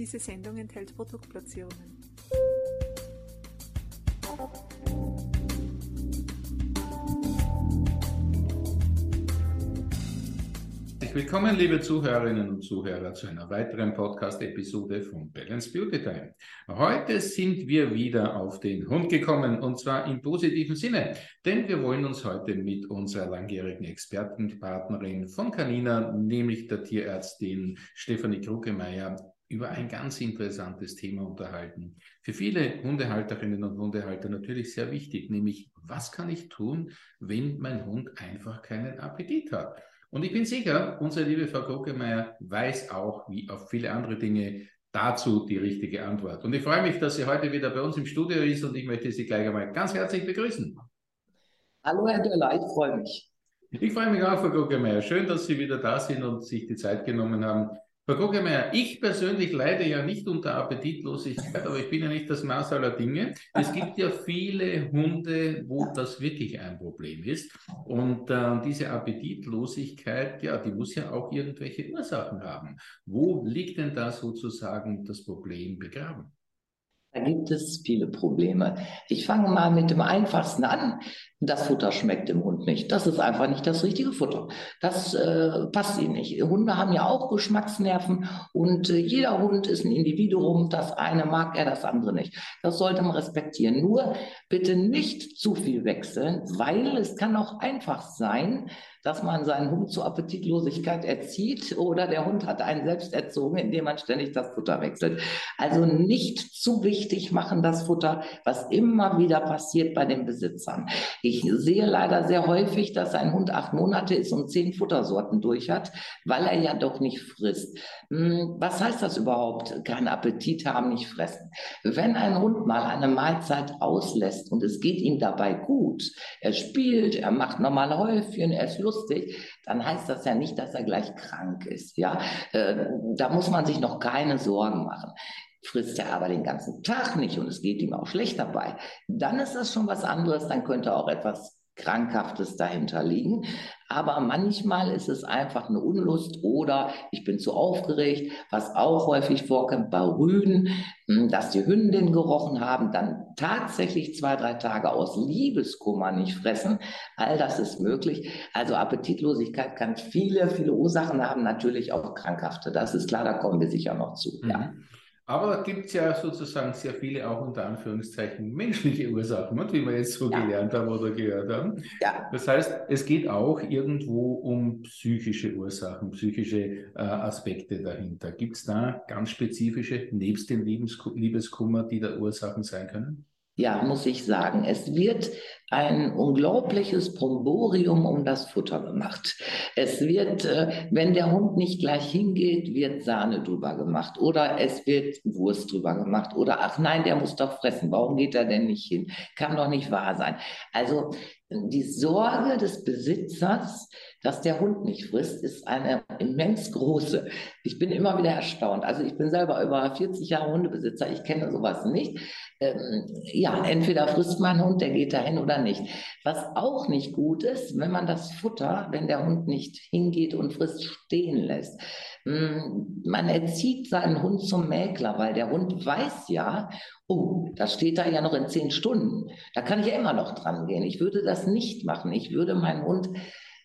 Diese Sendung enthält Produktplatzierungen. Willkommen, liebe Zuhörerinnen und Zuhörer, zu einer weiteren Podcast-Episode von Balance Beauty Time. Heute sind wir wieder auf den Hund gekommen und zwar im positiven Sinne, denn wir wollen uns heute mit unserer langjährigen Expertenpartnerin von Canina, nämlich der Tierärztin Stefanie Krugemeyer, über ein ganz interessantes Thema unterhalten. Für viele Hundehalterinnen und Hundehalter natürlich sehr wichtig, nämlich was kann ich tun, wenn mein Hund einfach keinen Appetit hat? Und ich bin sicher, unsere liebe Frau Kokemeyer weiß auch, wie auf viele andere Dinge, dazu die richtige Antwort. Und ich freue mich, dass sie heute wieder bei uns im Studio ist und ich möchte Sie gleich einmal ganz herzlich begrüßen. Hallo Herr Döller, ich freue mich. Ich freue mich auch, Frau Kokemeyer. Schön, dass Sie wieder da sind und sich die Zeit genommen haben, Frau Guggemeier, ich persönlich leide ja nicht unter Appetitlosigkeit, aber ich bin ja nicht das Maß aller Dinge. Es gibt ja viele Hunde, wo das wirklich ein Problem ist. Und äh, diese Appetitlosigkeit, ja, die muss ja auch irgendwelche Ursachen haben. Wo liegt denn da sozusagen das Problem begraben? Da gibt es viele Probleme. Ich fange mal mit dem einfachsten an. Das Futter schmeckt dem Hund nicht. Das ist einfach nicht das richtige Futter. Das äh, passt ihnen nicht. Hunde haben ja auch Geschmacksnerven und äh, jeder Hund ist ein Individuum. Das eine mag er, das andere nicht. Das sollte man respektieren. Nur bitte nicht zu viel wechseln, weil es kann auch einfach sein, dass man seinen Hund zur Appetitlosigkeit erzieht oder der Hund hat einen selbst erzogen, indem man ständig das Futter wechselt. Also nicht zu wichtig machen das Futter, was immer wieder passiert bei den Besitzern. Ich sehe leider sehr häufig, dass ein Hund acht Monate ist und zehn Futtersorten durch hat, weil er ja doch nicht frisst. Hm, was heißt das überhaupt? Keinen Appetit haben, nicht fressen. Wenn ein Hund mal eine Mahlzeit auslässt und es geht ihm dabei gut, er spielt, er macht normale Häufchen, er ist lustig, lustig, dann heißt das ja nicht, dass er gleich krank ist. Ja, äh, da muss man sich noch keine Sorgen machen. Frisst er aber den ganzen Tag nicht und es geht ihm auch schlecht dabei, dann ist das schon was anderes. Dann könnte auch etwas Krankhaftes dahinter liegen. Aber manchmal ist es einfach eine Unlust oder ich bin zu aufgeregt, was auch häufig vorkommt bei Rüden, hm, dass die Hündin gerochen haben, dann tatsächlich zwei, drei Tage aus Liebeskummer nicht fressen. All das ist möglich. Also Appetitlosigkeit kann viele, viele Ursachen haben, natürlich auch krankhafte. Das ist klar, da kommen wir sicher noch zu. Mhm. Ja. Aber da gibt es ja sozusagen sehr viele auch unter Anführungszeichen menschliche Ursachen, wie wir jetzt so ja. gelernt haben oder gehört haben. Ja. Das heißt, es geht auch irgendwo um psychische Ursachen, psychische äh, Aspekte dahinter. Gibt es da ganz spezifische, nebst dem Liebeskummer, die da Ursachen sein können? ja, muss ich sagen. Es wird ein unglaubliches Bromborium um das Futter gemacht. Es wird, äh, wenn der Hund nicht gleich hingeht, wird Sahne drüber gemacht oder es wird Wurst drüber gemacht oder ach nein, der muss doch fressen. Warum geht er denn nicht hin? Kann doch nicht wahr sein. Also die Sorge des Besitzers, dass der Hund nicht frisst, ist eine immens große. Ich bin immer wieder erstaunt. Also ich bin selber über 40 Jahre Hundebesitzer. Ich kenne sowas nicht. Ähm, ja, entweder frisst mein Hund, der geht dahin oder nicht. Was auch nicht gut ist, wenn man das Futter, wenn der Hund nicht hingeht und frisst, stehen lässt. Hm, man erzieht seinen Hund zum Mäkler, weil der Hund weiß ja, oh, das steht da ja noch in zehn Stunden. Da kann ich ja immer noch dran gehen. Ich würde das nicht machen. Ich würde meinen Hund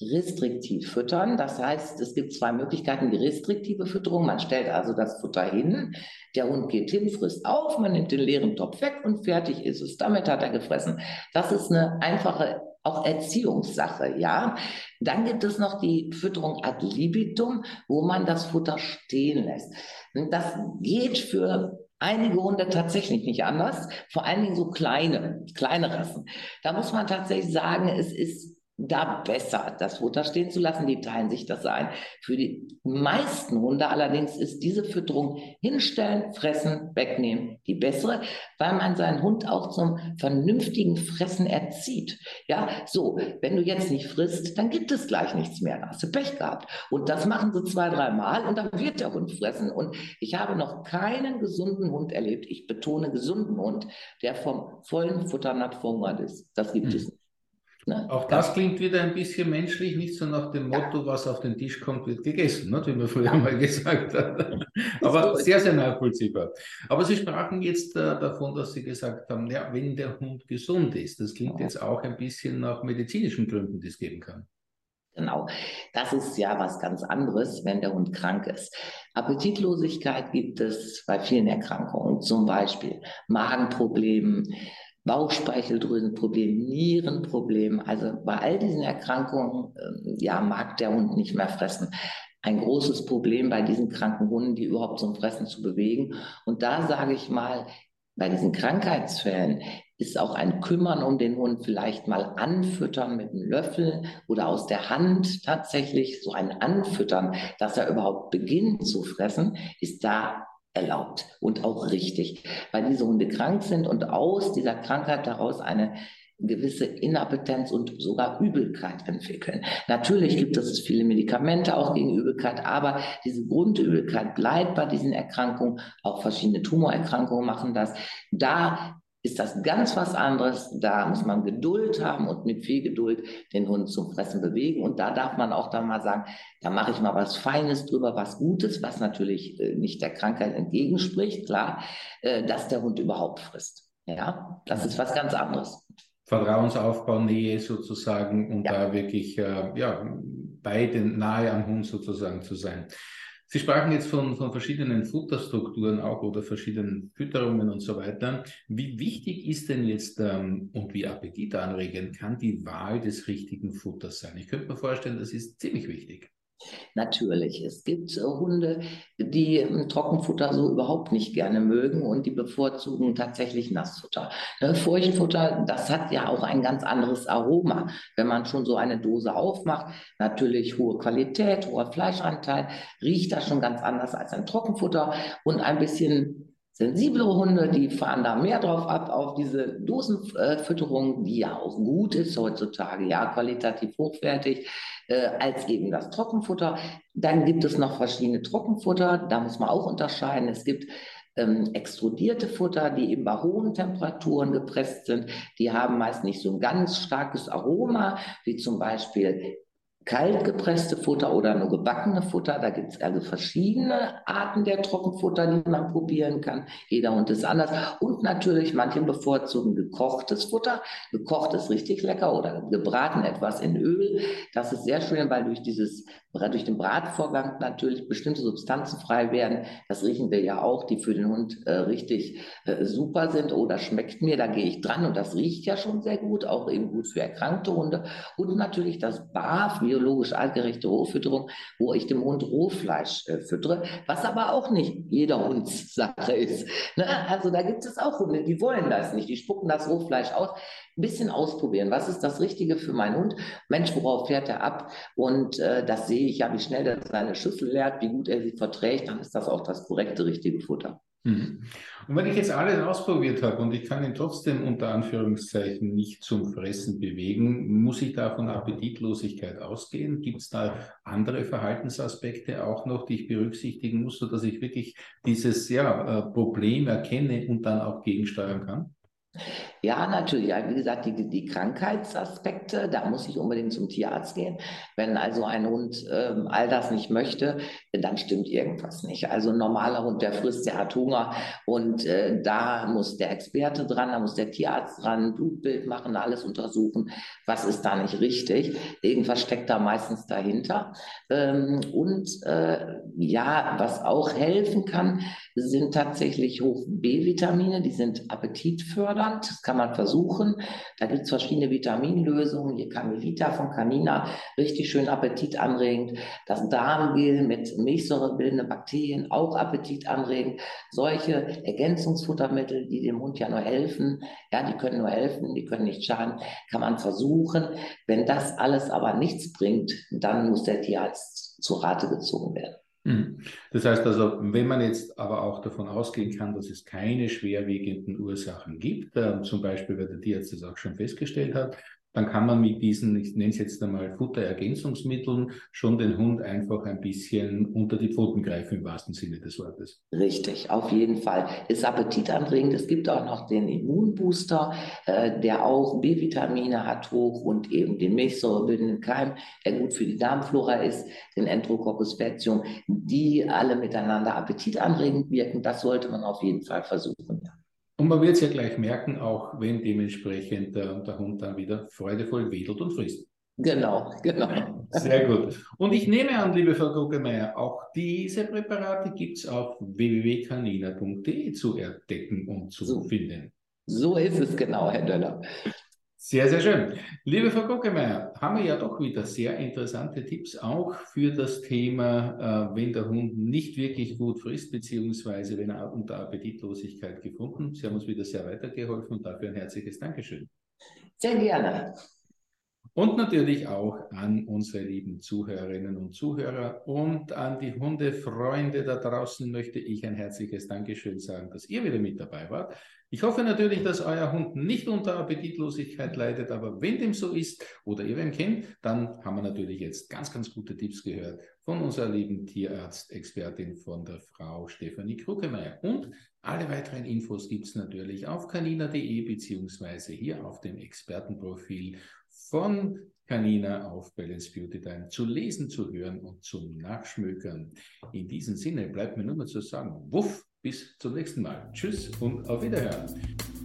restriktiv füttern. Das heißt, es gibt zwei Möglichkeiten, die restriktive Fütterung. Man stellt also das Futter hin, der Hund geht hin, frisst auf, man nimmt den leeren Topf weg und fertig ist es. Damit hat er gefressen. Das ist eine einfache auch Erziehungssache, ja. Dann gibt es noch die Fütterung ad libitum, wo man das Futter stehen lässt. Das geht für einige Hunde tatsächlich nicht anders, vor allen Dingen so kleine, kleine Rassen. Da muss man tatsächlich sagen, es ist da besser, das Futter stehen zu lassen. Die teilen sich das ein. Für die meisten Hunde allerdings ist diese Fütterung hinstellen, fressen, wegnehmen die bessere, weil man seinen Hund auch zum vernünftigen Fressen erzieht. Ja, so, wenn du jetzt nicht frisst, dann gibt es gleich nichts mehr. Da hast du Pech gehabt. Und das machen sie zwei, dreimal und dann wird der Hund fressen. Und ich habe noch keinen gesunden Hund erlebt. Ich betone gesunden Hund, der vom vollen Futternapf verhungert ist. Das gibt hm. es nicht. Ne? Auch das klingt wieder ein bisschen menschlich, nicht so nach dem Motto, was auf den Tisch kommt, wird gegessen, ne? wie man früher mal gesagt hat. Aber sehr, sehr nachvollziehbar. Aber Sie sprachen jetzt äh, davon, dass Sie gesagt haben, ja, wenn der Hund gesund ist, das klingt jetzt auch ein bisschen nach medizinischen Gründen, die es geben kann. Genau. Das ist ja was ganz anderes, wenn der Hund krank ist. Appetitlosigkeit gibt es bei vielen Erkrankungen, zum Beispiel Magenproblemen, Bauchspeicheldrüsenproblem, Nierenproblem. Also bei all diesen Erkrankungen, äh, ja, mag der Hund nicht mehr fressen. Ein großes Problem bei diesen kranken Hunden, die überhaupt zum Fressen zu bewegen. Und da sage ich mal, bei diesen Krankheitsfällen ist auch ein Kümmern um den Hund, vielleicht mal anfüttern mit einem Löffel oder aus der Hand tatsächlich so ein Anfüttern, dass er überhaupt beginnt zu fressen, ist da erlaubt und auch richtig, weil diese Hunde krank sind und aus dieser Krankheit daraus eine gewisse Inappetenz und sogar Übelkeit entwickeln. Natürlich gibt es viele Medikamente auch gegen Übelkeit, aber diese Grundübelkeit bleibt bei diesen Erkrankungen. Auch verschiedene Tumorerkrankungen machen das. Da ist das ganz was anderes. Da muss man Geduld haben und mit viel Geduld den Hund zum Fressen bewegen. Und da darf man auch dann mal sagen, da mache ich mal was Feines drüber, was Gutes, was natürlich äh, nicht der Krankheit entgegenspricht, klar, äh, dass der Hund überhaupt frisst. Ja, das ist was ganz anderes. Vertrauensaufbau, Nähe sozusagen und ja. da wirklich äh, ja, beide nahe am Hund sozusagen zu sein. Sie sprachen jetzt von, von verschiedenen Futterstrukturen auch oder verschiedenen Fütterungen und so weiter. Wie wichtig ist denn jetzt ähm, und wie appetitanregend kann die Wahl des richtigen Futters sein? Ich könnte mir vorstellen, das ist ziemlich wichtig. Natürlich, es gibt äh, Hunde, die ähm, Trockenfutter so überhaupt nicht gerne mögen und die bevorzugen tatsächlich Nassfutter. Ne, Furchtfutter, das hat ja auch ein ganz anderes Aroma. Wenn man schon so eine Dose aufmacht, natürlich hohe Qualität, hoher Fleischanteil, riecht das schon ganz anders als ein Trockenfutter und ein bisschen sensiblere Hunde, die fahren da mehr drauf ab, auf diese Dosenfütterung, die ja auch gut ist heutzutage, ja, qualitativ hochwertig, äh, als eben das Trockenfutter. Dann gibt es noch verschiedene Trockenfutter, da muss man auch unterscheiden. Es gibt ähm, extrudierte Futter, die eben bei hohen Temperaturen gepresst sind. Die haben meist nicht so ein ganz starkes Aroma, wie zum Beispiel kalt gepresste Futter oder nur gebackene Futter. Da gibt es also verschiedene Arten der Trockenfutter, die man probieren kann. Jeder Hund ist anders. Und natürlich, manche bevorzugen gekochtes Futter. Gekocht ist richtig lecker oder gebraten etwas in Öl. Das ist sehr schön, weil durch dieses durch den Bratvorgang natürlich bestimmte Substanzen frei werden. Das riechen wir ja auch, die für den Hund äh, richtig äh, super sind. Oder oh, schmeckt mir, da gehe ich dran und das riecht ja schon sehr gut, auch eben gut für erkrankte Hunde. Und natürlich das BAF, biologisch artgerechte Rohfütterung, wo ich dem Hund Rohfleisch äh, füttere, was aber auch nicht jeder Hunds Sache ist. Ne? Also da gibt es auch Hunde, die wollen das nicht, die spucken das Rohfleisch aus ein bisschen ausprobieren. Was ist das Richtige für meinen Hund? Mensch, worauf fährt er ab? Und äh, das sehe ich ja, wie schnell er seine Schüssel leert, wie gut er sie verträgt, dann ist das auch das korrekte, richtige Futter. Mhm. Und wenn ich jetzt alles ausprobiert habe und ich kann ihn trotzdem unter Anführungszeichen nicht zum Fressen bewegen, muss ich da von Appetitlosigkeit ausgehen? Gibt es da andere Verhaltensaspekte auch noch, die ich berücksichtigen muss, sodass ich wirklich dieses ja, äh, Problem erkenne und dann auch gegensteuern kann? Ja, natürlich. Wie gesagt, die, die Krankheitsaspekte, da muss ich unbedingt zum Tierarzt gehen. Wenn also ein Hund ähm, all das nicht möchte, dann stimmt irgendwas nicht. Also ein normaler Hund, der frisst, der hat Hunger und äh, da muss der Experte dran, da muss der Tierarzt dran, Blutbild machen, alles untersuchen. Was ist da nicht richtig? Irgendwas steckt da meistens dahinter. Ähm, und äh, ja, was auch helfen kann, sind tatsächlich hoch B-Vitamine, die sind appetitfördernd. Das kann man versuchen. Da gibt es verschiedene Vitaminlösungen. Hier Camivita von Canina, richtig schön appetitanregend. Das Darmgel mit milchsäurebildenden Bakterien, auch appetitanregend. Solche Ergänzungsfuttermittel, die dem Hund ja nur helfen, ja, die können nur helfen, die können nicht schaden, kann man versuchen. Wenn das alles aber nichts bringt, dann muss der Tierarzt zu Rate gezogen werden. Mhm. Das heißt also, wenn man jetzt aber auch davon ausgehen kann, dass es keine schwerwiegenden Ursachen gibt, äh, zum Beispiel, weil der Tierarzt das auch schon festgestellt hat, dann kann man mit diesen, ich nenne es jetzt einmal Futterergänzungsmitteln, schon den Hund einfach ein bisschen unter die Pfoten greifen im wahrsten Sinne des Wortes. Richtig, auf jeden Fall. Ist appetitanregend. Es gibt auch noch den Immunbooster, äh, der auch B-Vitamine hat hoch und eben den milchsäurebildenden Keim, der gut für die Darmflora ist, den Enterococcus faecium, die alle miteinander appetitanregend wirken. Das sollte man auf jeden Fall versuchen. Und man wird es ja gleich merken, auch wenn dementsprechend der, der Hund dann wieder freudevoll wedelt und frisst. Genau, genau. Sehr gut. Und ich nehme an, liebe Frau Guggemeier, auch diese Präparate gibt es auf www.canina.de zu entdecken und zu so, finden. So ist es genau, Herr Döller. Sehr, sehr schön. Liebe Frau Gockemeyer, haben wir ja doch wieder sehr interessante Tipps auch für das Thema, äh, wenn der Hund nicht wirklich gut frisst, beziehungsweise wenn er unter Appetitlosigkeit gefunden. Sie haben uns wieder sehr weitergeholfen und dafür ein herzliches Dankeschön. Sehr gerne. Und natürlich auch an unsere lieben Zuhörerinnen und Zuhörer und an die Hundefreunde da draußen möchte ich ein herzliches Dankeschön sagen, dass ihr wieder mit dabei wart. Ich hoffe natürlich, dass euer Hund nicht unter Appetitlosigkeit leidet, aber wenn dem so ist oder ihr wen kennt, dann haben wir natürlich jetzt ganz, ganz gute Tipps gehört von unserer lieben Tierarzt-Expertin von der Frau Stefanie Kruckemeyer. Und alle weiteren Infos gibt es natürlich auf canina.de beziehungsweise hier auf dem Expertenprofil von Canina auf Balance Beauty Time zu lesen, zu hören und zum Nachschmökern. In diesem Sinne bleibt mir nur noch zu sagen, wuff, bis zum nächsten Mal. Tschüss und auf Wiederhören.